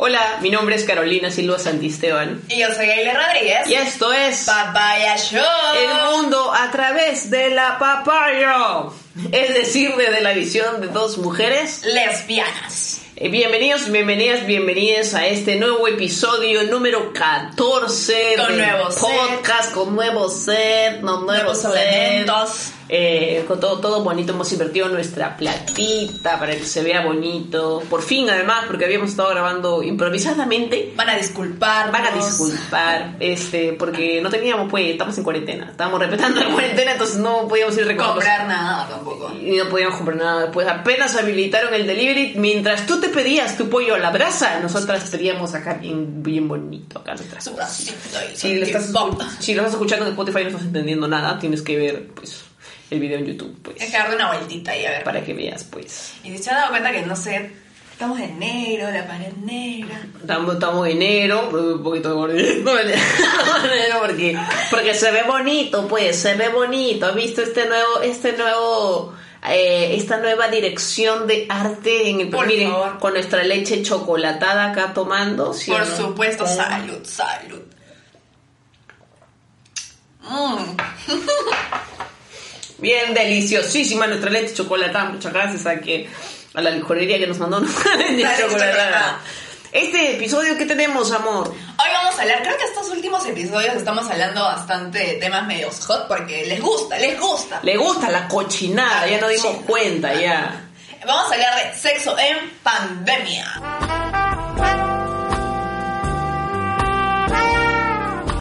Hola, mi nombre es Carolina Silva Santisteban Y yo soy Aile Rodríguez. y esto es Papaya Show. El mundo a través de la papaya, es decir, desde la visión de dos mujeres. Lesbianas. Eh, Bienvenidos, bienvenidas, bienvenidas a este nuevo episodio número 14 Con del nuevo set. podcast, con nuevo set, no, Nuevos set. elementos. Eh, con todo, todo bonito, hemos invertido nuestra platita para que se vea bonito. Por fin, además, porque habíamos estado grabando improvisadamente. Van a disculpar. Van a disculpar, este, porque no teníamos, pues, estamos en cuarentena. Estábamos respetando la cuarentena, entonces no podíamos ir recogiendo comprar nada tampoco. y no podíamos comprar nada. Pues apenas habilitaron el delivery, mientras tú te pedías tu pollo a la brasa, nosotras pedíamos acá bien, bien bonito, acá nuestras cosas. Si lo, estás, si lo estás escuchando en Spotify y no estás entendiendo nada, tienes que ver, pues, el video en YouTube, pues, Hay que darle una vueltita ahí a ver. para que veas, pues. Y se han dado cuenta que no sé. Estamos en negro, la pared negra. Estamos, estamos en enero, un poquito de gordito, porque, porque se ve bonito, pues, se ve bonito. ¿Has visto este nuevo, este nuevo, eh, esta nueva dirección de arte en el Por miren, favor. con nuestra leche chocolatada acá tomando? ¿sí o Por no? supuesto, Mm. salud, salud. Mm. Bien deliciosísima nuestra leche chocolatada. Muchas gracias a que a la licorería que nos mandó nuestra leche La leche chocolatada. Este episodio, ¿qué tenemos, amor? Hoy vamos a hablar, creo que estos últimos episodios estamos hablando bastante de temas medios hot porque les gusta, les gusta. Le gusta la cochinada, ya nos dimos cuenta, ya. Vamos a hablar de sexo en pandemia.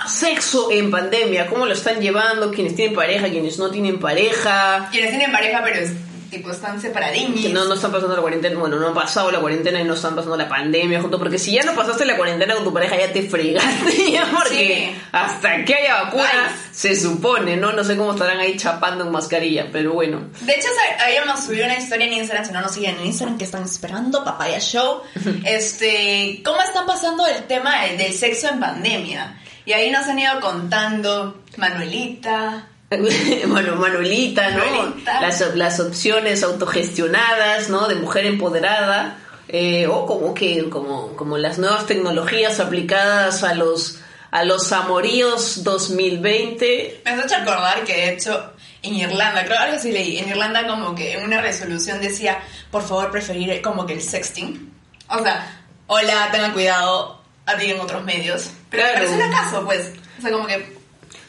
Sexo en pandemia, ¿cómo lo están llevando? Quienes tienen pareja, quienes no tienen pareja. Quienes tienen pareja pero es, tipo están separadiños. Que no, no están pasando la cuarentena, bueno, no han pasado la cuarentena y no están pasando la pandemia junto, porque si ya no pasaste la cuarentena con tu pareja ya te fregaste, ya porque Sí. hasta que haya vacuna Bye. se supone, ¿no? No sé cómo estarán ahí chapando en mascarilla, pero bueno. De hecho, habíamos subido una historia en Instagram, si no nos siguen en Instagram, que están esperando, Papaya Show. este, ¿cómo están pasando el tema del sexo en pandemia? Y ahí nos han ido contando Manuelita, bueno, Manuelita, ¿no? Manuelita. Las, las opciones autogestionadas, ¿no? De mujer empoderada. eh, o como que, como, como las nuevas tecnologías aplicadas a los, a los amoríos 2020. Me has hecho acordar que de hecho en Irlanda, creo algo así leí, en Irlanda como que en una resolución decía, por favor preferir como que el sexting. O sea, hola, tengan cuidado, en otros medios. Pero Claro. parece un acaso, pues. O sea, como que...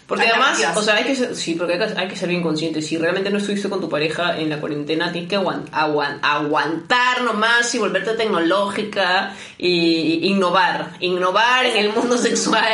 Porque además, o sea, hay que ser, sí, porque hay que, hay que ser bien consciente. Si realmente no estuviste con tu pareja en la cuarentena, tienes que aguant- aguan- aguantar nomás y volverte tecnológica y, y innovar. Innovar en el mundo sexual.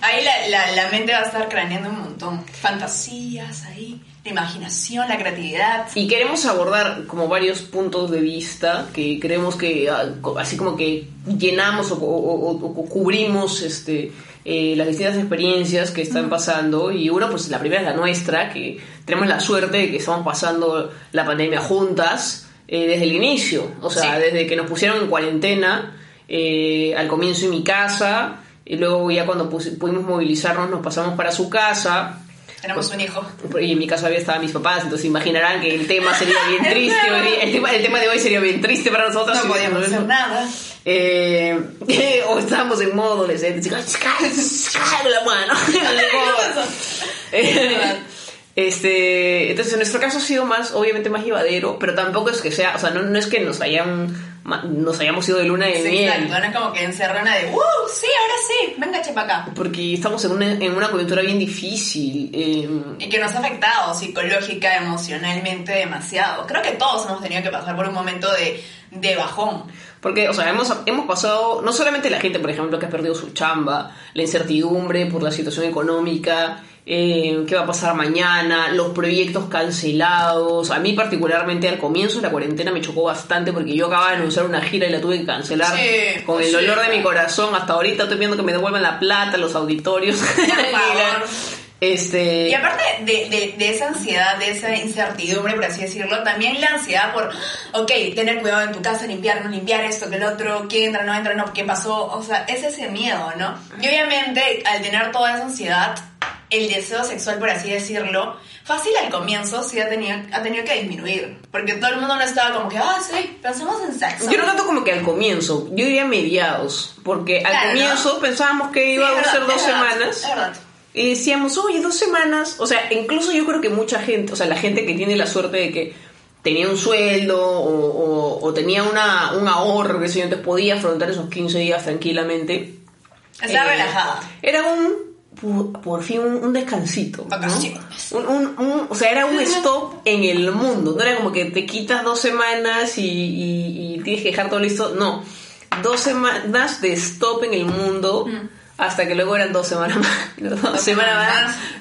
Ahí la, la, la mente va a estar craneando un montón. Fantasías ahí, la imaginación, la creatividad. Y queremos abordar como varios puntos de vista que creemos que ah, así como que llenamos o, o- o- o cubrimos este eh, las distintas experiencias que están pasando y uno pues la primera es la nuestra que tenemos la suerte de que estamos pasando la pandemia juntas eh, desde el inicio o sea Sí. desde que nos pusieron en cuarentena eh, al comienzo en mi casa y luego ya cuando pudimos movilizarnos nos pasamos para su casa Tenemos un hijo. y en mi casa había estaban mis papás, entonces imaginarán que el tema sería bien triste. el, tema, el tema de hoy sería bien triste para nosotros. No podíamos hacer nada. Eh, o estábamos en modo adolescente, así, "Cállate, cállate la mano. Eh, Este, entonces en nuestro caso ha sido más, obviamente más llevadero, pero tampoco es que sea, o sea, no, no es que nos hayan nos hayamos ido de luna de Sí, miel. exacto, no es como que encerrona de, ¡uh! Sí, ahora sí, venga, chepa acá. Porque estamos en una, en una coyuntura bien difícil. eh, Y que nos ha afectado psicológica, emocionalmente demasiado. Creo que todos hemos tenido que pasar por un momento de, de bajón. Porque, o sea, hemos, hemos pasado, no solamente la gente, por ejemplo, que ha perdido su chamba, la incertidumbre por la situación económica, eh, qué va a pasar mañana, los proyectos cancelados. A mí particularmente al comienzo de la cuarentena me chocó bastante porque yo acababa de anunciar una gira y la tuve que cancelar Sí, con el sí. dolor de mi corazón. Hasta ahorita estoy viendo que me devuelvan la plata, los auditorios. favor. este... Y aparte de, de, de esa ansiedad, de esa incertidumbre, por así decirlo, también la ansiedad por, ok, tener cuidado en tu casa, limpiar, no limpiar esto, que el otro, quién entra, no entra, no, qué pasó. O sea, es ese miedo, ¿no? Y obviamente, al tener toda esa ansiedad, el deseo sexual, por así decirlo, fácil al comienzo sí ha tenido, ha tenido que disminuir. Porque todo el mundo no estaba como que, ah, sí, pensamos en sexo. Yo no tanto como que al comienzo, yo diría mediados, porque al Claro, comienzo ¿no? pensábamos que iba a ser verdad, dos verdad, semanas. es verdad. Y decíamos, oye, dos semanas. O sea, incluso yo creo que mucha gente, o sea, la gente que tiene la suerte de que tenía un sueldo o, o- o tenía una, un ahorro, que sé yo, entonces podía afrontar esos 15 días tranquilamente. Está Eh, relajada. Era un, por, fin, un, un descansito. ¿no? Un, un- un- o sea, era un stop en el mundo. No era como que te quitas dos semanas y, y- y tienes que dejar todo listo. No. Dos semanas de stop en el mundo. Hasta que luego eran dos semanas más. Dos, semanas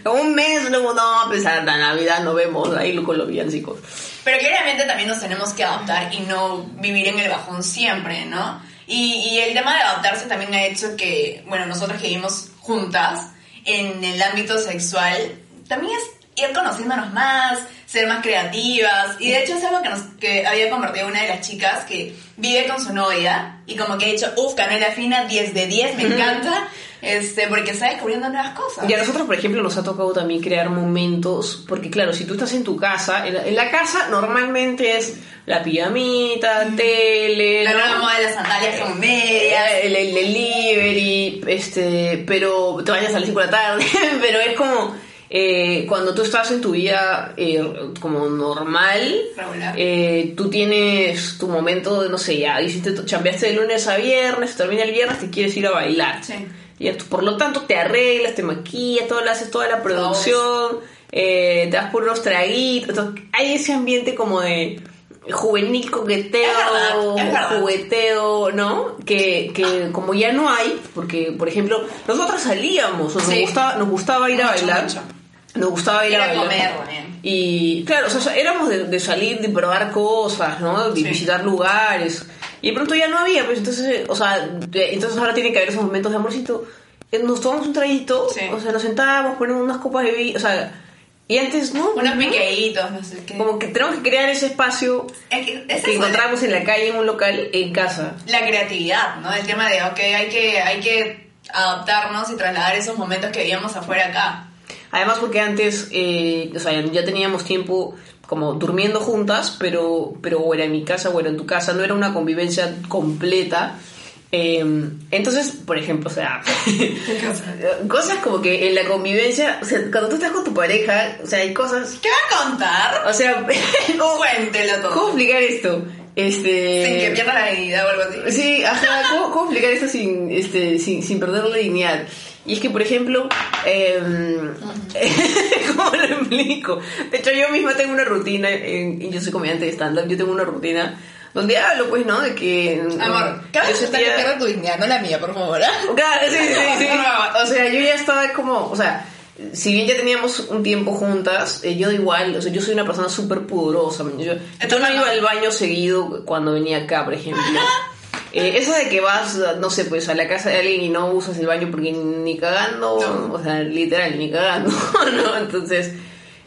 más. Un mes, luego no, a pesar de Navidad nos vemos ahí con los villancicos. Pero obviamente también nos tenemos que adaptar y no vivir en el bajón siempre, ¿no? Y, y el tema de adaptarse también ha hecho que, bueno, nosotros que vivimos juntas en el ámbito sexual, también es ir conociéndonos más, ser más creativas. Y de hecho es algo que, nos, que había compartido una de las chicas que vive con su novia y como que ha dicho, uff, canela fina, 10 de 10, me encanta, este, porque está descubriendo nuevas cosas. Y a nosotros, por ejemplo, nos ha tocado también crear momentos, porque claro, si tú estás en tu casa, en la, en la casa normalmente es la pijamita, tele, La nueva moda de las sandalias con medias. Eh, el, el delivery, este, pero te vayas a las 5 de la tarde, pero es como eh, cuando tú estás en tu vida eh, como normal, eh, tú tienes tu momento de, no sé, ya hiciste, chambeaste de lunes a viernes, termina el viernes, te quieres ir a bailar. Sí. Y tú, por lo tanto te arreglas, te maquillas, todo, le haces toda la producción, eh, te das por unos traguitos. entonces, hay ese ambiente como de juvenil coqueteo, Es verdad, es verdad. jugueteo, ¿no? Que, que como ya no hay, porque, por ejemplo, nosotros salíamos, o nos, Sí. gustaba, nos gustaba ir a bailar. mucho. Nos gustaba ir a bailar. comer también. Y claro, o sea, éramos de, de salir, de probar cosas, ¿no? De Sí. visitar lugares. Y de pronto ya no había, pues entonces, eh, o sea, entonces ahora tiene que haber esos momentos de amorcito. Eh, Nos tomamos un traguito, Sí. o sea, nos sentábamos, ponemos unas copas de vino, o sea, y antes, ¿no? Unos ¿no? piqueitos, no sé qué. Como que tenemos que crear ese espacio Es que, encontramos en la calle, en un local, en casa. la creatividad, ¿no? El tema de, ok, hay que, hay que adaptarnos y trasladar esos momentos que vivíamos afuera acá. Además porque antes, eh, o sea, ya teníamos tiempo como durmiendo juntas, pero, pero o era en mi casa o era en tu casa, no era una convivencia completa. Eh, entonces, por ejemplo, o sea, cosas como que en la convivencia, o sea, cuando tú estás con tu pareja, o sea, hay cosas, ¿Qué va a contar? o sea, ¿cómo, Cuéntelo todo. cómo explicar esto? Este, Sin que pierdas la dignidad o algo así. Sí, ajá, ¿cómo, cómo explicar esto sin, este, sin, sin perder la dignidad? Y es que, por ejemplo, em, ¿cómo lo explico? De hecho, yo misma tengo una rutina, en- yo soy comediante de stand-up, yo tengo una rutina donde hablo, pues, ¿no? De que... Amor, yo cada vez sentía- que tu dignidad, no la mía, por favor. ¿ah? Claro, sí, sí, sí. O sea, yo ya estaba como, o sea, si bien ya teníamos un tiempo juntas, eh, yo igual, o sea, yo soy una persona súper pudorosa. Yo, yo no iba al baño seguido cuando venía acá, por ejemplo. Eh, eso de que vas, no sé, pues a la casa de alguien y no usas el baño porque ni cagando, No. o sea, literal, ni cagando, ¿no? Entonces,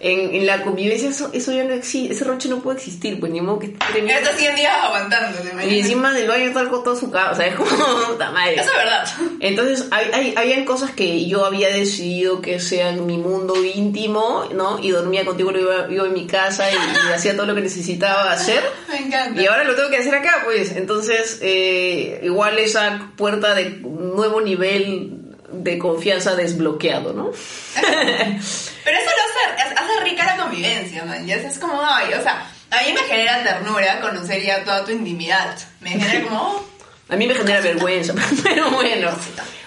en, en la convivencia eso, eso ya no existe, ese roche no puede existir, pues ni modo que Ya estás 100 días aguantando, ¿te Y encima del baño está toda su casa, o sea, es como, puta madre. Eso es verdad. Entonces, hay, hay- habían cosas que yo había decidido que sean mi mundo íntimo, ¿no? Y dormía contigo, iba, iba en mi casa y, y hacía todo lo que necesitaba hacer. Me encanta. Y ahora lo tengo que hacer acá, pues. Entonces, eh, igual esa puerta de nuevo nivel de confianza desbloqueado, ¿no? Pero eso lo hace, rica convivencia, man. Ya es como, ay, o sea, a mí me genera ternura conocer ya toda tu intimidad. Me genera como, oh, A mí me genera vergüenza, pero bueno.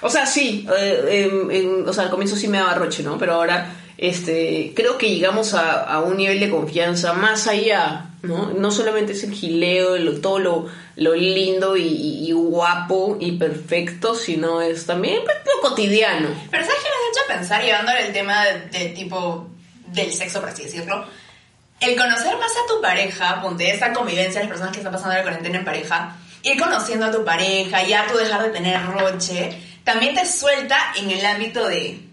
O sea, sí, eh, em, o sea, al comienzo sí me daba roche, ¿no? Pero ahora, este, creo que llegamos a, a un nivel de confianza más allá, ¿no? No solamente es el gileo, lo- todo lo, lo lindo y, y- y guapo y perfecto, sino es también pues, lo cotidiano. Pero ¿sabes qué me has hecho pensar llevándole el tema de, de tipo del sexo, por así decirlo? El conocer más a tu pareja, ponte esa convivencia, las personas que están pasando la cuarentena en pareja, ir conociendo a tu pareja, ya tú dejar de tener roche, también te suelta en el ámbito de,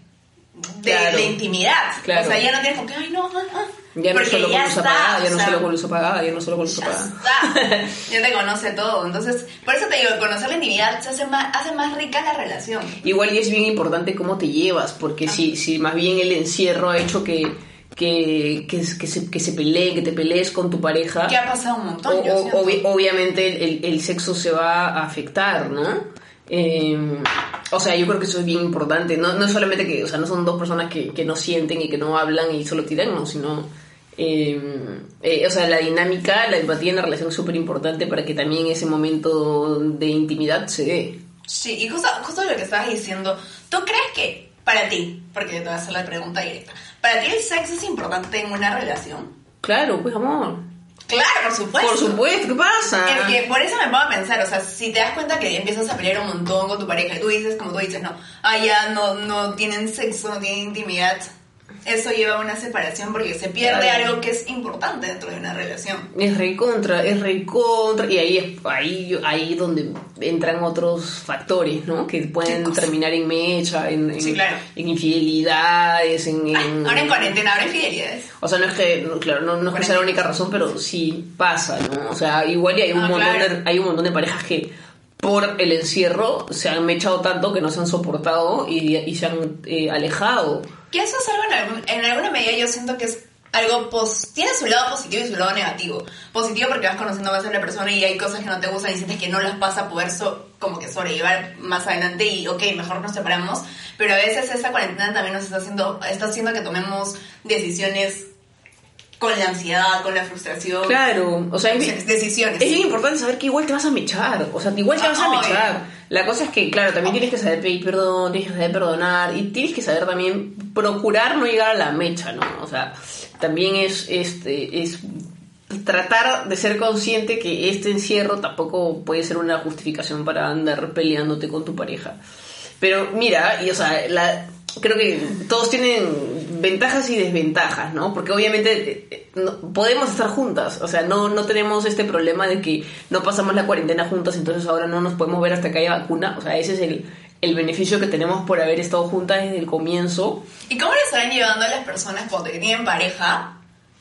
de, Claro. de intimidad. Claro. O sea, ya no tienes como que, ay, no, ah, ah". Ya no Porque solo con luz apagada, ya no solo con luz apagada, ya no solo con luz ya apagada. Ya te conoce todo. Entonces, por eso te digo, conocer la intimidad se hace más, hace más rica la relación. Igual y es bien importante cómo te llevas, porque si, si más bien el encierro ha hecho que, que, que, que se, que se peleen, que te pelees con tu pareja, Que ha pasado un montón, o- yo o- siento. obvi- obviamente el, el- el sexo se va a afectar, ¿no? Eh, o sea, yo creo que eso es bien importante. No, no es solamente que, o sea, no son dos personas que, que no sienten y que no hablan y solo tiran, no, sino... eh, eh, o sea, la dinámica, la empatía en la relación es súper importante para que también ese momento de intimidad se dé. Sí, y justo, justo lo que estabas diciendo, ¿tú crees que para ti, porque te voy a hacer la pregunta directa, ¿para ti el sexo es importante en una relación? Claro, pues amor. Claro, por supuesto. Por supuesto, ¿qué pasa? Es que por eso me pongo a pensar, o sea, si te das cuenta que empiezas a pelear un montón con tu pareja y tú dices, como tú dices, no, ah, ya no, no tienen sexo, no tienen intimidad, eso lleva a una separación porque se pierde Claro. algo que es importante dentro de una relación. Es re contra, es re contra. Y ahí es ahí, ahí donde entran otros factores, ¿no? Que ¿Qué pueden terminar en mecha, en, en, Sí, claro. en infidelidades, en, Ay, en- ahora en cuarentena, ahora infidelidades. O sea, no es que, no, claro, no, no es que sea la única razón, pero sí pasa, ¿no? O sea, igual y hay un, Ah, montón, claro. de, hay un montón de parejas que por el encierro se han mechado tanto que no se han soportado y, y se han eh, alejado. Que eso es algo en, algún- en alguna medida yo siento que es algo pos tiene su lado positivo y su lado negativo. Positivo porque vas conociendo más a la persona y hay cosas que no te gustan y sientes que no las vas a poder so- como que sobrellevar más adelante y ok, mejor nos separamos. Pero a veces esa cuarentena también nos está haciendo, está haciendo que tomemos decisiones con la ansiedad, con la frustración. Claro, o sea, es, bien- decisiones. es bien importante saber que igual te vas a mechar, o sea, igual te vas a mechar. La cosa es que, claro, también tienes que saber pedir perdón, tienes que saber perdonar y tienes que saber también procurar no llegar a la mecha, ¿no? O sea, también es, este, es tratar de ser consciente que este encierro tampoco puede ser una justificación para andar peleándote con tu pareja. Pero mira, y o sea, la, creo que todos tienen ventajas y desventajas, ¿no? Porque obviamente eh, no- podemos estar juntas, o sea, no, no tenemos este problema de que no pasamos la cuarentena juntas, entonces ahora no nos podemos ver hasta que haya vacuna, o sea, ese es el, el beneficio que tenemos por haber estado juntas desde el comienzo. ¿Y cómo le estarán llevando a las personas cuando tienen pareja,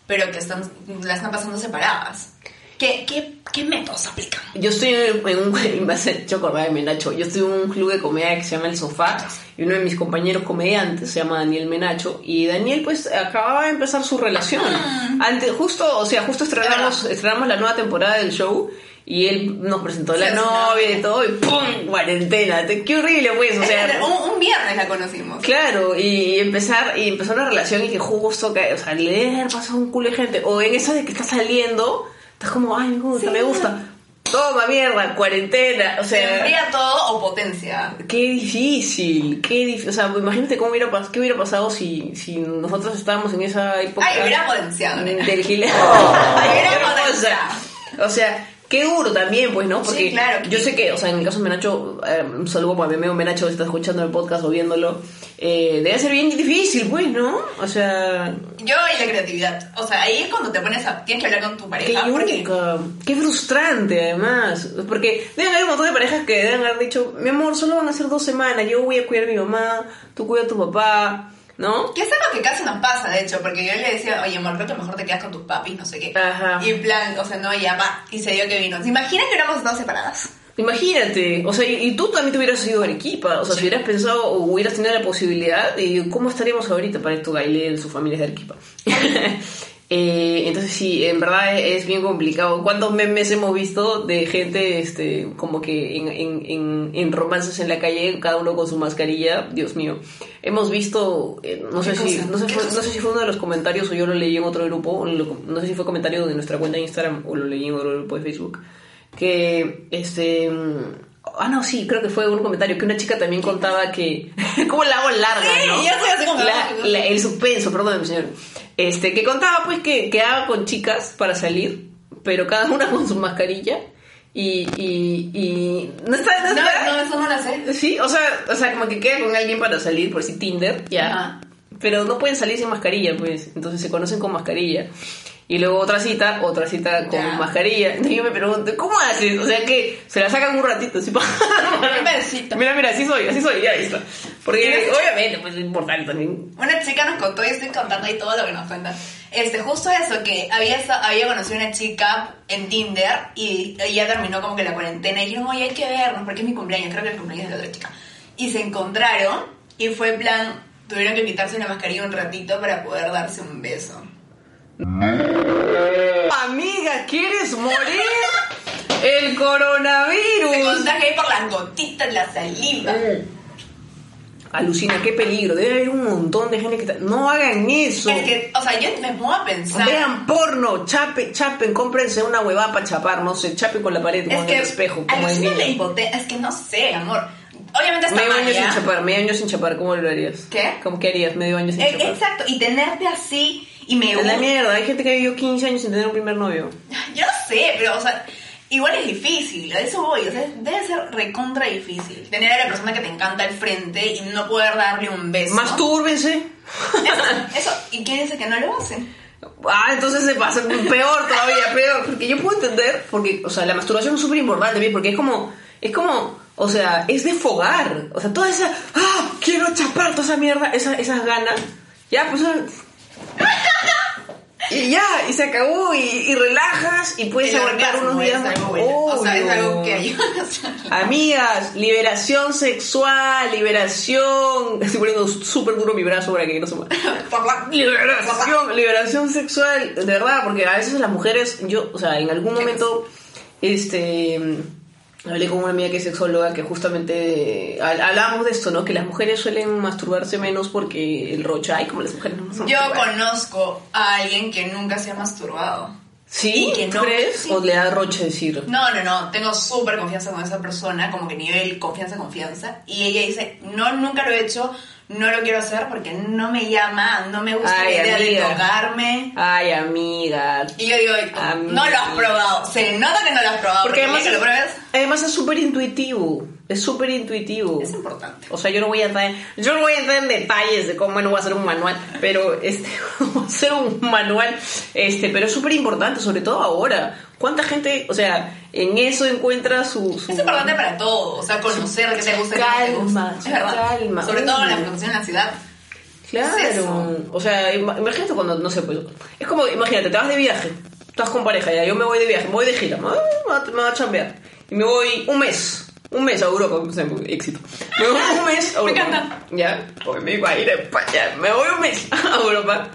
pero que están, la están pasando separadas? ¿Qué, qué, qué métodos aplican? Yo estoy en un, me acordar de Menacho, yo estoy en un club de comedia que se llama El Sofá y uno de mis compañeros comediantes se llama Daniel Menacho y Daniel pues acababa de empezar su relación. Antes, justo, o sea, justo estrenamos, estrenamos la nueva temporada del show y él nos presentó la Sí, novia y todo y ¡pum! cuarentena. Te- Qué horrible pues, o sea... un, un viernes la conocimos. Claro, y empezar y empezar una relación y que justo o sea, le debe haber pasado un culo de gente. O en eso de que estás saliendo, estás como, ay, me gusta, Sí. me gusta. Toma mierda, cuarentena. O ¿Se sea, enfría todo o potencia? qué difícil, qué difícil. O sea, imagínate cómo hubiera, pas- qué hubiera pasado si, si nosotros estábamos en esa época. Ay, hubiera potenciado. Del gile- Ay, Ay, hubiera potenciado. O sea, qué duro también, pues, ¿no? Porque Sí, claro. yo sé que, o sea, en el caso de Menacho, eh, un saludo para mi amigo Menacho que está escuchando el podcast o viéndolo, eh, debe ser bien difícil, pues, ¿no? O sea, Yo y la creatividad. O sea, ahí es cuando te pones a... Tienes que hablar con tu qué pareja. Porque yuca, qué frustrante además, porque deben haber un montón de parejas que deben haber dicho, mi amor, solo van a ser dos semanas, yo voy a cuidar a mi mamá, tú cuida a tu papá, ¿no? que es algo que casi nos pasa, de hecho, porque yo le decía, oye, amor, creo que mejor te quedas con tus papis, no sé qué. Ajá. Y en plan, o sea, no, ya va. Y se dio que vino. ¿Se imaginan que hubiéramos estado separadas? Imagínate, o sea, y, y tú también te hubieras ido a Arequipa, o sea, si hubieras pensado o hubieras tenido la posibilidad, y ¿cómo estaríamos ahorita para esto Gailel, su familia de Arequipa? Eh, entonces sí, en verdad es, es bien complicado. ¿Cuántos memes hemos visto de gente este como que en, en, en, en romances en la calle, cada uno con su mascarilla? Dios mío. Hemos visto, eh, no sé ¿Qué si no sé, ¿Qué fue- no sé si fue uno de los comentarios o yo lo leí en otro grupo, no sé si fue comentario de nuestra cuenta de Instagram o lo leí en otro grupo de Facebook, que este... mm, Ah, no, sí, creo que fue un comentario que una chica también contaba que... ¿Cómo la hago larga, Sí, no? ya estoy así como- La- la- el suspenso, perdón, señor. Este, que contaba pues que, que haga con chicas para salir, pero cada una con su mascarilla y... y, y no está... No, No, está- no, eso no lo sé. Sí, o sea, o sea, como que queda con alguien para salir, por si Tinder, ya. Pero no pueden salir sin mascarilla, pues. Entonces se conocen con mascarilla. Y luego otra cita, otra cita con Ya. mascarilla. Entonces yo me pregunto, ¿cómo haces? O sea, que se la sacan un ratito, así para... Mira, mira, así soy, así soy, ya está. Porque ¿Tienes- obviamente, pues es importante también. Una chica nos contó y estoy contando ahí todo lo que nos cuentan. Este, justo eso, que había, había conocido una chica en Tinder y ya terminó como que la cuarentena y dijeron, oye, hay que vernos porque es mi cumpleaños, creo que es el cumpleaños de la otra chica. Y se encontraron y fue en plan, tuvieron que quitarse la mascarilla un ratito para poder darse un beso. Amiga, ¿quieres morir? El Se coronavirus. contagia ahí por las gotitas la saliva. Alucina, qué peligro. Debe haber un montón de gente que... está- No hagan eso. Es que, o sea, yo me pongo a pensar. Vean porno, chape, chapen, cómprense una huevada para chapar, no sé, chapen con la pared que el espejo, como en alucina la niño. impotencia. Es que no sé, amor. Obviamente está Medio mal, año sin ¿ya? chapar, medio año sin chapar, ¿cómo lo harías? ¿Qué? ¿Cómo que harías medio año sin Eh, chapar? exacto, y tenerte así y me Es la gusta. mierda, hay gente que vivió 15 años sin tener un primer novio. Yo sé, pero, o sea, igual es difícil, a eso voy, o sea, debe ser recontra difícil. Tener a la persona que te encanta al frente y no poder darle un beso. Mastúrbense. Eso, eso, ¿y quién dice que no lo hacen? Ah, entonces se pasa peor todavía, peor. Porque yo puedo entender, porque, o sea, la masturbación es súper importante, porque es como, es como, o sea, es de fogar. O sea, toda esa, ah, quiero chapar toda esa mierda, esa- esas ganas. Ya, pues. Y ya, y se acabó, y, y relajas, y puedes El aguantar unos días es más. O sea, es algo que ayuda. Amigas, liberación sexual, liberación. Estoy poniendo súper duro mi brazo para que no se mueva. Liberación, liberación sexual, de verdad, porque a veces las mujeres, yo, o sea, en algún momento, este, hablé con una amiga que es sexóloga que justamente eh, hab- hablábamos de esto, ¿no? Que las mujeres suelen masturbarse menos porque el rocha, ay, como las mujeres no Yo conozco a alguien que nunca se ha masturbado. ¿Sí? que ¿Tú no- crees? sí. ¿O le da roche decir? No, no, no, tengo súper confianza con esa persona, como que nivel confianza, confianza. Y ella dice, no, nunca lo he hecho, no lo quiero hacer porque no me llama, no me gusta Ay, la idea amiga. de tocarme. Ay, amiga. Y yo digo, Amiga. no lo has probado, se nota que no lo has probado, Porque porque, además, que lo pruebes además es súper intuitivo. Es súper intuitivo. es importante. O sea, yo no voy a entrar, yo no voy a entrar en detalles de cómo bueno, voy a hacer un manual, pero este, voy a hacer un manual, este, pero es súper importante, sobre todo ahora. ¿Cuánta gente, o sea, en eso encuentra su... su- Es importante para todo, o sea, conocer qué te gusta, qué no te Calma, gusta. Es verdad. calma. Sobre todo en la Uy. producción en la ciudad. Claro. es o sea, ima- imagínate cuando, no sé, pues, es como, imagínate, te vas de viaje, estás con pareja, ya, yo me voy de viaje, me voy de gira, me voy, me voy a- me chambear, y me voy un mes, un mes a Europa, o sea, éxito. Me voy un mes a Me Europa. encanta. Ya, porque me iba a ir a España, me voy un mes a Europa.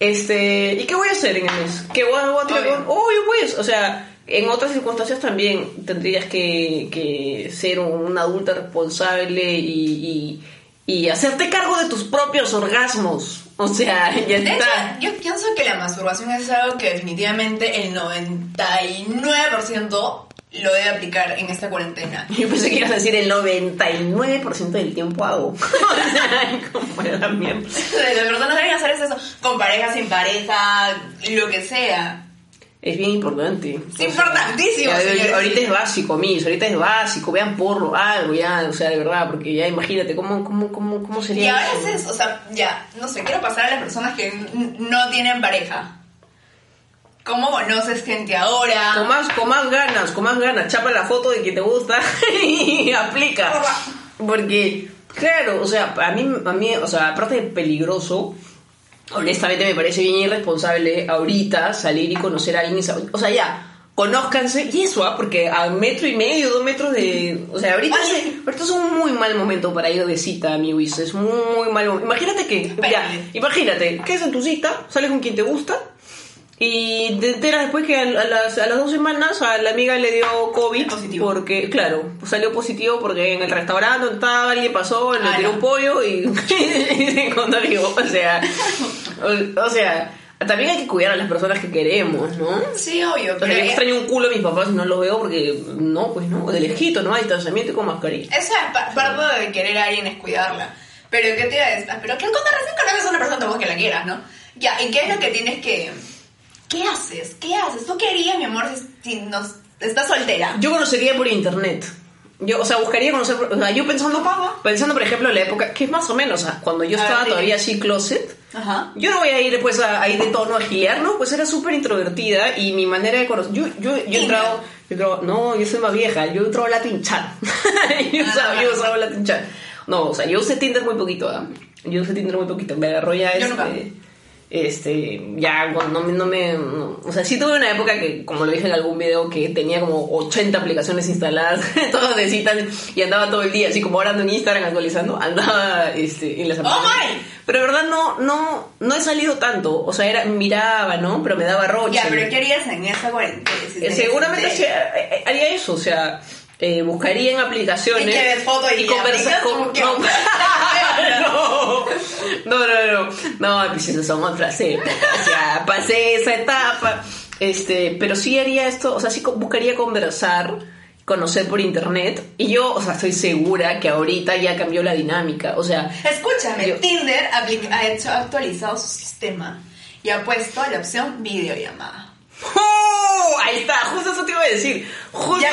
Este, ¿y qué voy a hacer en el mes? ¿Qué voy a, voy a tirar con- Obvio, pues, o sea, en otras circunstancias también tendrías que, que ser una adulta responsable y, y, y hacerte cargo de tus propios orgasmos. O sea, ya De hecho, está. yo pienso que la masturbación es algo que definitivamente el 99% lo debe aplicar en esta cuarentena. Yo pensé que ibas a decir el 99% del tiempo hago. Sea, como era mierda. Las personas deben hacer eso con pareja, sin pareja, lo que sea. Es bien importante. Es importantísimo, Ya, ahorita es básico, mis, ahorita es básico, vean porro, algo ya, o sea, de verdad, porque ya imagínate cómo, cómo, cómo, cómo sería Y ahora eso? es eso, o sea, ya, no sé, quiero pasar a las personas que no tienen pareja. ¿Cómo conoces gente ahora? Con más, con más ganas, con más ganas, chapa la foto de que te gusta y aplica. Porque, claro, o sea, a mí, a mí, o sea, aparte de peligroso, honestamente me parece bien irresponsable ahorita salir y conocer a alguien. O sea, ya, conózcanse y eso, ¿ah? porque a metro y medio, dos metros de... O sea, ahorita, ahorita es un muy mal momento para ir de cita, amiguis. Es muy, muy mal momento. Imagínate que, ya, imagínate, que es en tu cita, sales con quien te gusta y te enteras después que a, las, a las dos semanas a la amiga le dio COVID. Positivo. Porque, claro, salió positivo porque en el restaurante donde estaba alguien pasó, le Ah, tiró no. un pollo y, y se contagió. O sea, o, o sea, también hay que cuidar a las personas que queremos, ¿no? Sí, obvio. O Pero sea, yo es- extraño un culo a mis papás y no los veo porque no, pues no, de lejito, ¿no? Hay distanciamiento y con mascarilla. Eso es pa- parte de querer a alguien es cuidarla. Pero ¿qué te iba a decir? Pero que cuando recién conoces a una persona tampoco que la quieras, ¿no? Ya, ¿y qué es lo que tienes que... ¿Qué haces? ¿Qué haces? ¿Tú querías, mi amor, si, nos... estás soltera? Yo conocería por internet. Yo, o sea, buscaría conocer, o sea, yo pensando, pensando por ejemplo en la época, que es más o menos, o sea, cuando yo A estaba ver, todavía así closet, Ajá. yo no voy a ir pues a, a ir de tono a gilear, ¿no? Pues era súper introvertida y mi manera de conocer, yo, yo, yo he entrado, yo no, yo soy más vieja, yo he entrado a Latin Chat, yo, usaba, yo usaba Latin Chat, no, o sea, yo usé Tinder muy poquito, ¿ah? yo usé Tinder muy poquito, me agarró ya Yo este, nunca. Este, ya cuando no, me- no me, no- o sea, sí tuve una época que, como lo dije en algún video, que tenía como 80 aplicaciones instaladas, todas de citas, y andaba todo el día, así como ahora ando en Instagram actualizando, andaba este, en las ¡Oh, aplicaciones. my! Pero de verdad no, no, no he salido tanto, o sea, era, miraba, ¿no? Pero me daba roche. Ya, pero ¿qué harías en esa cuarentena? Si Eh, Seguramente hacía- eh, haría eso, o sea, eh, buscaría en aplicaciones Y y ya, conversar ¿aplicas con... No, no, no, no, no, no, pues otras épocas, ya pasé esa etapa, este, pero sí haría esto, o sea, sí buscaría conversar, conocer por internet, y yo, o sea, estoy segura que ahorita ya cambió la dinámica, o sea, Escúchame, Yo- Tinder ha hecho actualizado su sistema y ha puesto la opción videollamada. ¡Oh! Ahí está, justo eso te iba a decir. Justo, Ya.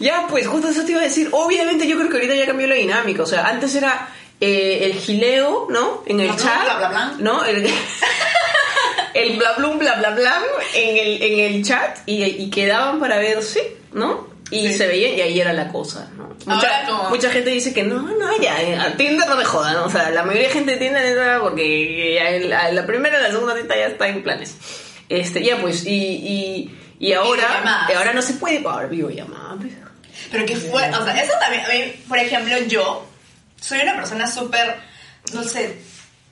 Ya, pues, justo eso te iba a decir. Obviamente yo creo que ahorita ya cambió la dinámica. O sea, antes era eh, el gileo, ¿no? En el Bla, chat. bla, bla, bla. ¿No? El, el bla blum, bla bla bla en el, en el chat y, y quedaban para verse, ¿no? Y Sí. se veían y ahí era la cosa, ¿no? Mucha, como- mucha gente dice que no, no, ya, eh, a Tinder no me jodan, ¿no? O sea, la mayoría de gente de Tinder entra porque en la, la primera y la segunda cita ya está en planes. Este, ya pues, y, y, y ahora, Videollamadas. ahora no se puede, ahora videollamada, pues. Pero que fue, o sea, eso también, a mí, por ejemplo, yo soy una persona súper, no sé,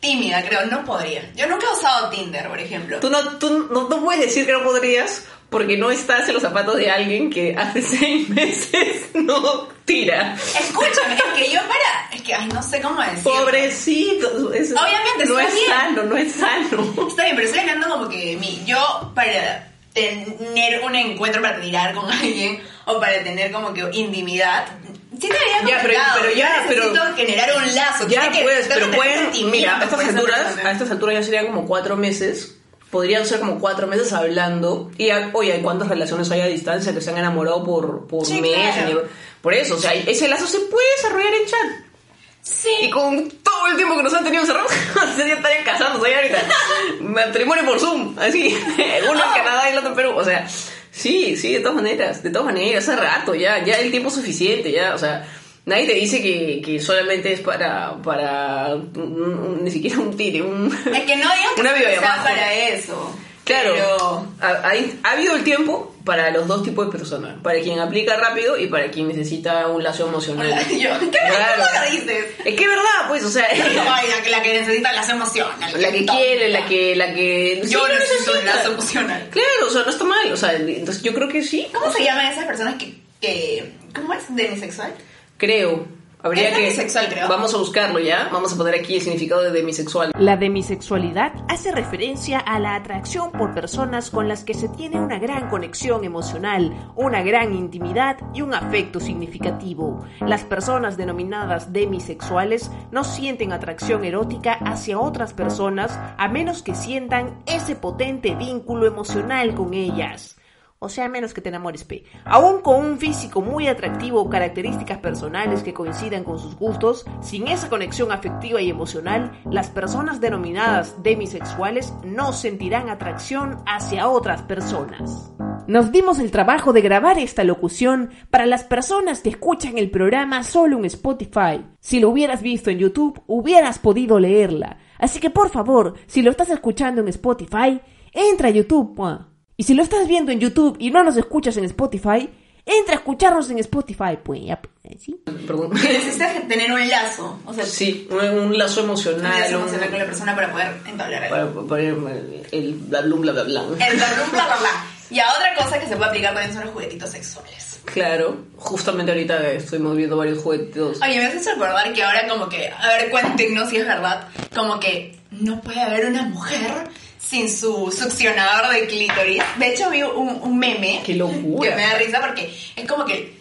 tímida, creo, no podría. Yo nunca he usado Tinder, por ejemplo. Tú, no, tú no, no puedes decir que no podrías porque no estás en los zapatos de alguien que hace seis meses no tira. Escúchame, es que yo para, es que, ay, no sé cómo decirlo. Pobrecito. es- Obviamente, no es bien. sano, no es sano. Está bien, pero estoy hablando como que de mí. Yo, para tener un encuentro para tirar con alguien o para tener como que intimidad, sí te había pero- pero ya, necesito pero- generar un lazo. Ya que- tengo pero pueden, mira, a estas alturas, a estas alturas ya serían como cuatro meses. Podrían ser como cuatro meses hablando. Y oye, ¿hay cuántas relaciones hay a distancia que se han enamorado por, por Sí, mes? claro. Por eso, o sea, ese lazo se puede desarrollar en chat. Sí. Y con todo el tiempo que nos han tenido encerrados, se estarían casándose ahorita. Matrimonio por Zoom, así. Uno en Canadá y el otro en Perú. O sea, sí, sí, de todas maneras. De todas maneras, hace rato ya. Ya el tiempo es suficiente, ya. O sea, nadie te dice que, que solamente es para. para un- un- ni siquiera un tire, un. Es que no digo que Una sea para eso. Claro, Pero... ha, habido el tiempo para los dos tipos de personas. Para quien aplica rápido y para quien necesita un lazo emocional. Yo, ¿qué Claro. dices? Es que es verdad, pues, o sea. La que, la que necesita las emociones. La que quiere, la que, la que... Yo Sí, necesito un lazo emocional. Claro, o sea, no está mal. O sea, entonces yo creo que sí. ¿Cómo se llaman esas personas que, que ¿cómo es? Demisexual. Creo. Habría que... demisexual, creo. Vamos a buscarlo ya. Vamos a poner aquí el significado de demisexual. La demisexualidad hace referencia a la atracción por personas con las que se tiene una gran conexión emocional, una gran intimidad y un afecto significativo. Las personas denominadas demisexuales no sienten atracción erótica hacia otras personas a menos que sientan ese potente vínculo emocional con ellas. O sea, menos que te enamores, P. Aún con un físico muy atractivo o características personales que coincidan con sus gustos, sin esa conexión afectiva y emocional, las personas denominadas demisexuales no sentirán atracción hacia otras personas. Nos dimos el trabajo de grabar esta locución para las personas que escuchan el programa solo en Spotify. Si lo hubieras visto en YouTube, hubieras podido leerla. Así que por favor, si lo estás escuchando en Spotify, entra a YouTube. Y si lo estás viendo en YouTube y no nos escuchas en Spotify, entra a escucharnos en Spotify, pues ya, pues, ¿sí? Perdón. Necesitas tener un lazo. O sea, Sí, un, un lazo un emocional. lazo un- emocional con la persona para poder entablar algo. para poner el bla bla bla bla bla. El bla, bla, bla, bla, bla. Y a otra cosa que se puede aplicar también son los juguetitos sexuales. Claro, justamente ahorita estuvimos viendo varios juguetes. Oye, me haces recordar que ahora como que, a ver, cuéntenos si es verdad, como que no puede haber una mujer sin su succionador de clítoris. De hecho, vi un, un meme ¡Qué locura! que me da risa porque es como que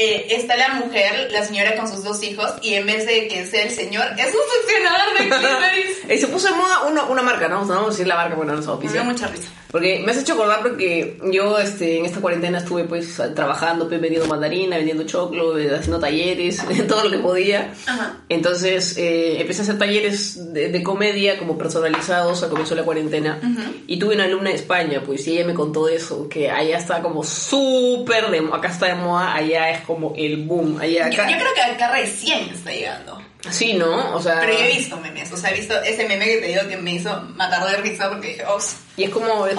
eh, está la mujer, la señora con sus dos hijos, y en vez de que sea el señor, es un succionador de clítoris. Eh, se puso de moda una, una marca, ¿no? No vamos a decir la marca, bueno, no nos Me dio mucha risa. Porque me has hecho acordar porque yo este, en esta cuarentena estuve pues trabajando, pues, vendiendo mandarina, vendiendo choclo, eh, haciendo talleres, todo lo que podía. Ajá. Entonces eh, empecé a hacer talleres de, de comedia como personalizados al comienzo de la cuarentena. Y tuve una alumna de España, pues, y ella me contó eso, que allá está como súper de moda, acá está de moda, allá es como el boom. Allá, Yo, acá, yo creo que acá recién está llegando. Sí, ¿no? O sea... Pero yo he visto memes, o sea, he visto ese meme que te digo que me hizo matar de risa porque dije, oh, Y es como, es,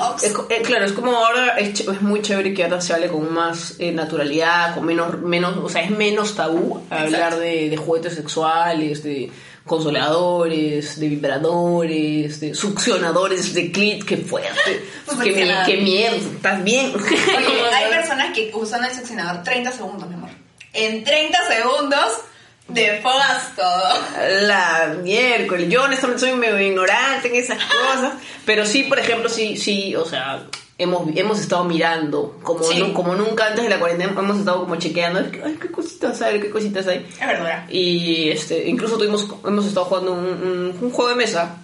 eh, claro, es como ahora, es, muy chévere que ahora se hable con más eh, naturalidad, con menos, menos, o sea, es menos tabú hablar de, de juguetes sexuales, de consoladores, de vibradores, de succionadores de clit, qué fuerte, qué, mi- qué miedo, estás bien. Oye, hay personas que usan el succionador 30 segundos, mi amor. En 30 segundos defogas todo. La miércoles. Yo honestamente soy medio ignorante en esas cosas. Pero sí, por ejemplo, sí, sí, o sea, hemos, hemos estado mirando. Como, Sí. nu- como nunca antes de la cuarentena hemos estado como chequeando. Ay, qué cositas hay, qué cositas hay. Es verdad. Y este, incluso tuvimos, hemos estado jugando un, un- un juego de mesa.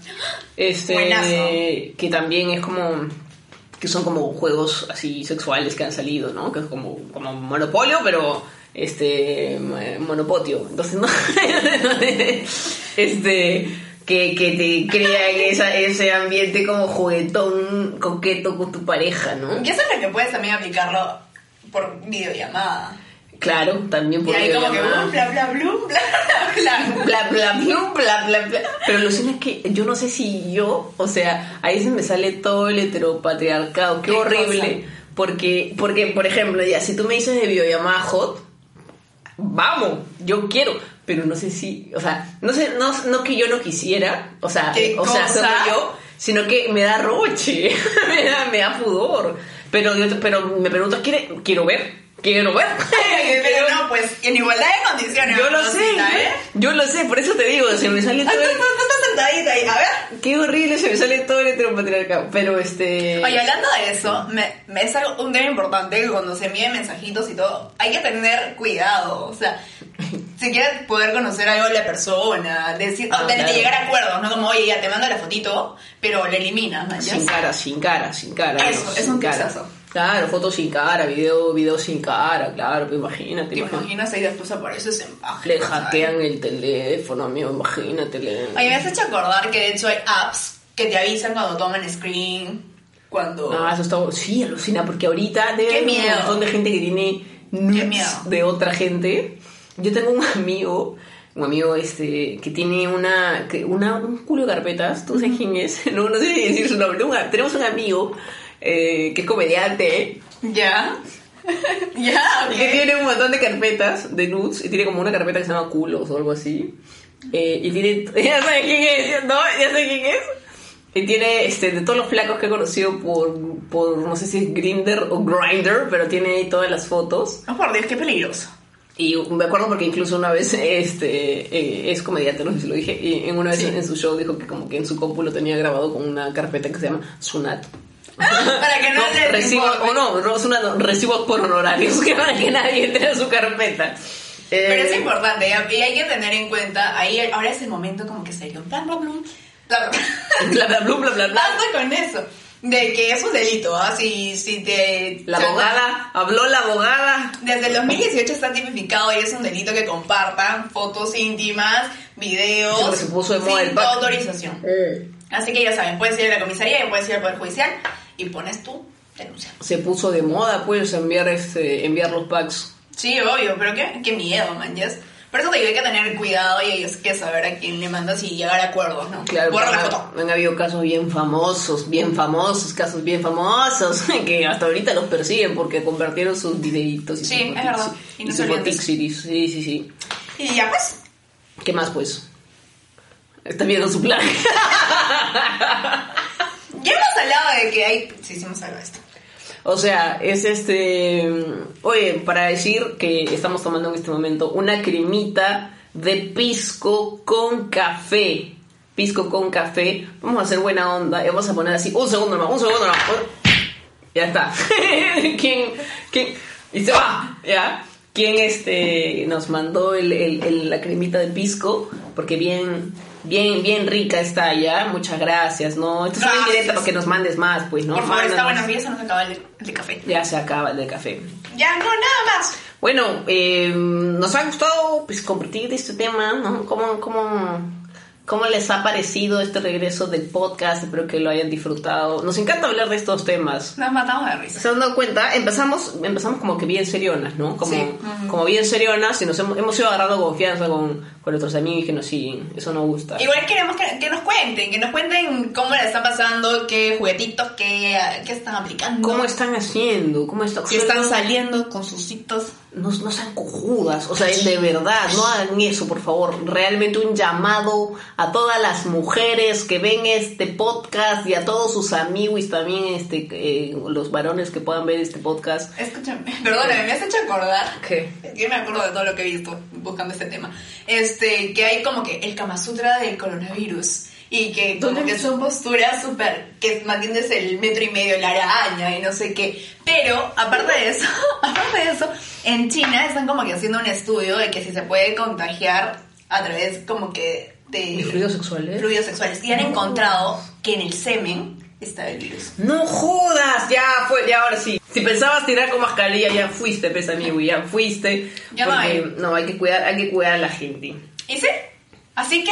Este, Buenazo. que también es como que son como juegos así sexuales que han salido, ¿no? Que es como, como Monopolio, pero este mo- monopotio. Entonces, ¿no? este que, que te crean esa, ese ambiente como juguetón coqueto con tu pareja, ¿no? Y eso es lo que puedes también aplicarlo por videollamada. Claro, también Y por ahí como que uh, bla bla blum, bla bla bla. bla bla bla bla bla bla pero lo cierto es que yo no sé si yo o sea ahí se me sale todo el heteropatriarcado qué, ¿Qué horrible porque porque por ejemplo ya si tú me dices de videollamada hot vamos yo quiero pero no sé si o sea no sé no, no que yo no quisiera o sea ¿Qué o sea cosa? solo yo sino que me da roche me da me da pudor pero pero me preguntas ¿quiere, quiero ver quiero ver Pero no, pues en igualdad de condiciones. yo lo sé, ¿eh? yo lo sé, por eso te digo, se me sale Ah, todo el... sentadita ahí, a ver. Qué horrible, se me sale todo el heteropatriarcado. Pero este. Oye, hablando de eso, me, me- es algo, un tema importante que cuando se envíen mensajitos y todo, hay que tener cuidado. O sea, si quieres poder conocer algo de la persona, decir, Ah, de, claro. llegar a acuerdos, ¿no? Como, oye, ya te mando la fotito, pero le eliminas, ¿no? Sin cara, sin cara, sin cara. Eso, ¿no? es un cara. tipsazo. Claro, fotos sin cara, video, video sin cara, claro, pues imagínate. ¿Te imagínate. imaginas ahí después apareces en página? Le hackean el teléfono, amigo, imagínate. Oye, me has hecho acordar que de hecho hay apps que te avisan cuando toman screen, cuando... Ah, eso está. Sí, alucina, porque ahorita debe Qué haber miedo. un montón de gente que tiene nudes miedo. de otra gente. Yo tengo un amigo, un amigo este, que tiene una, que- una un culo de carpetas. ¿Tú sabes quién es? No, no sé si decir su nombre. Un- tenemos un amigo eh, que es comediante ¿Ya? ¿Ya? y que tiene un montón de carpetas de nudes y tiene como una carpeta que se llama culos o algo así. Eh, y tiene. Ya sabes quién es, ¿no? Ya sé quién es. Y tiene este, de todos los flacos que he conocido por, por no sé si es Grinder o Grinder, pero tiene ahí todas las fotos. Oh, por Dios, qué peligroso. Y me acuerdo porque incluso una vez este eh, es comediante, no sé si lo dije, y en una vez en su show dijo que como que en su compu lo tenía grabado con una carpeta que se llama Sunat. Para que no, recibo, importe. o no, no, Sunat, no, recibos por honorarios, que para que nadie entre a su carpeta. Eh, Pero es importante y hay que tener en cuenta, ahí ahora es el momento como que serio, bla, bla, bla, bla, Bla, bla, bla, bla, bla, bla. Basta con eso, de que es un delito, ¿ah? Si, si te... La abogada, habló la abogada. Desde el 2018 está tipificado y es un delito que compartan fotos íntimas, videos, se puso de sin tu autorización. Así que ya saben, puedes ir a la comisaría y puedes ir al Poder Judicial y pones tu denuncia. Se puso de moda, pues, enviar, este, enviar los packs. Sí, obvio, pero qué, qué miedo, man, yes. Por eso te digo, hay que tener cuidado y hay que saber a quién le mandas y llegar a acuerdos, ¿no? Claro, Borra la han- foto. han habido casos bien famosos, bien famosos, casos bien famosos, que hasta ahorita los persiguen porque compartieron sus videitos. Y Sí, es verdad. Y sus y- Sí, sí, sí. Y ya pues. ¿Qué más, pues? Están viendo su plan. Ya hemos hablado de que hay. Sí, sí, hemos hablado de esto. O sea, es este. Oye, para decir que estamos tomando en este momento una cremita de pisco con café. Pisco con café. Vamos a hacer buena onda. Y vamos a poner así. Un segundo nomás, un segundo nomás. Ya está. ¿Quién? ¿Quién? Y se va, ¿ya? ¿Quién este, nos mandó el- el- la cremita de pisco? Porque bien, bien, bien rica está ya. Muchas gracias, ¿no? Esto es una indirecta para que nos mandes más, pues, ¿no? Por favor, está Mándanos. bueno, ya se nos acaba el, el de café. Ya se acaba el de café. Ya, no, nada más. Bueno, eh, nos ha gustado pues, compartir este tema, ¿no? ¿Cómo, cómo, ¿Cómo les ha parecido este regreso del podcast? Espero que lo hayan disfrutado. Nos encanta hablar de estos temas. Nos matamos de risa. ¿Se han dado cuenta? Empezamos, empezamos como que bien serionas, ¿no? Como, Sí. Ujú. como bien serionas y nos hemos, hemos ido agarrando confianza con, con nuestros amigos que nos siguen. Eso nos gusta. Igual queremos que, que nos cuenten, que nos cuenten cómo la están pasando, qué juguetitos, qué, qué están aplicando. ¿Cómo están haciendo? ¿Cómo están? Si están saliendo con sus hitos. No, no sean cojudas, o sea, de verdad, no hagan eso, por favor. Realmente un llamado a todas las mujeres que ven este podcast y a todos sus amigos también, este, eh, los varones que puedan ver este podcast. Escúchame, perdóname, me has hecho acordar. ¿Qué? Yo me acuerdo de todo lo que he visto buscando este tema. Este, que hay como que el Kama Sutra del coronavirus. Y que como ¿Dónde que son posturas súper, que mantienes el metro y medio, la araña y no sé qué. Pero, aparte de eso, aparte de eso, en China están como que haciendo un estudio de que si se puede contagiar a través como que de... ¿De fluidos sexuales? Fluidos sexuales. Y han encontrado que en el semen está el virus. No jodas, ya fue, ya ahora sí. Si pensabas tirar con mascarilla, ya fuiste, pesa amigo, ya fuiste. Ya no hay. no, hay que cuidar, hay que cuidar a la gente. ¿Y sí? Así que...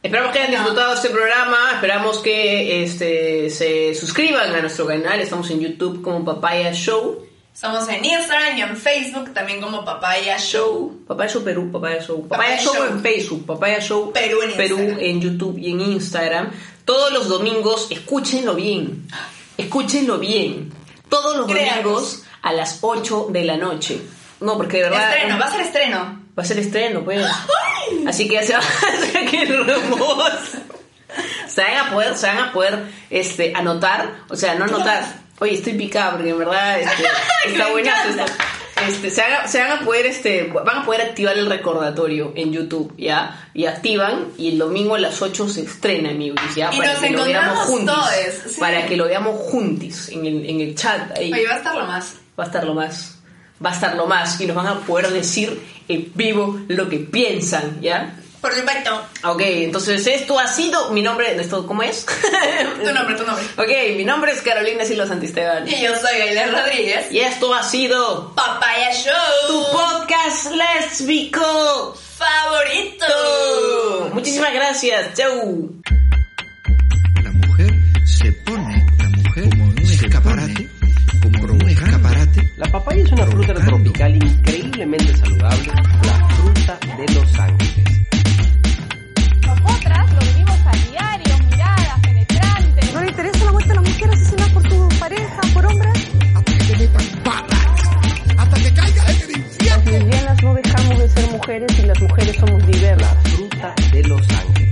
Esperamos que hayan disfrutado este programa, esperamos que este, se suscriban a nuestro canal, estamos en YouTube como Papaya Show. Estamos en Instagram y en Facebook también como Papaya Show. Papaya Show Perú, Papaya Show. Papaya Papaya Show, Show. en Facebook, Papaya Show Perú en Instagram. en YouTube y en Instagram. Todos los domingos, escúchenlo bien, escúchenlo bien. Todos los domingos a las 8 de la noche. No, porque de verdad... Estreno, va a ser estreno. Va a ser estreno, pues. Así que ya se va a que hermoso. Se van a poder, se van a poder este, anotar, o sea, no anotar. Oye, estoy picada porque en verdad este, está buenazo esto. Este, se, van a, se van a poder, este, van a poder activar el recordatorio en YouTube, ¿ya? Y activan y el domingo a las 8 se estrena, amigos, ¿ya? Y para nos que lo veamos encontramos juntos. todos, sí. Para que lo veamos juntos en el, en el chat. Ahí. Oye, va a estar lo más. Va a estar lo más. Va a estar lo más. Y nos van a poder decir en vivo lo que piensan, ¿ya? Por supuesto. Ok, entonces esto ha sido. Mi nombre. Esto, ¿Cómo es? Tu nombre, tu nombre. ok, mi nombre es Carolina Silva Santisteban. Y yo soy Aileen Rodríguez. Y esto ha sido. Papaya Show. Tu podcast lésbico favorito. Muchísimas gracias. Chau. es una fruta tropical increíblemente saludable, la fruta de los ángeles. Nosotras lo vivimos a diario, miradas penetrantes. ¿No le interesa la vuelta a la mujer asesinada por su pareja, por hombre? Hasta que te metan hasta que caigas en este el infierno. Las lesbianas no dejamos de ser mujeres y las mujeres somos diversas. La fruta de los ángeles.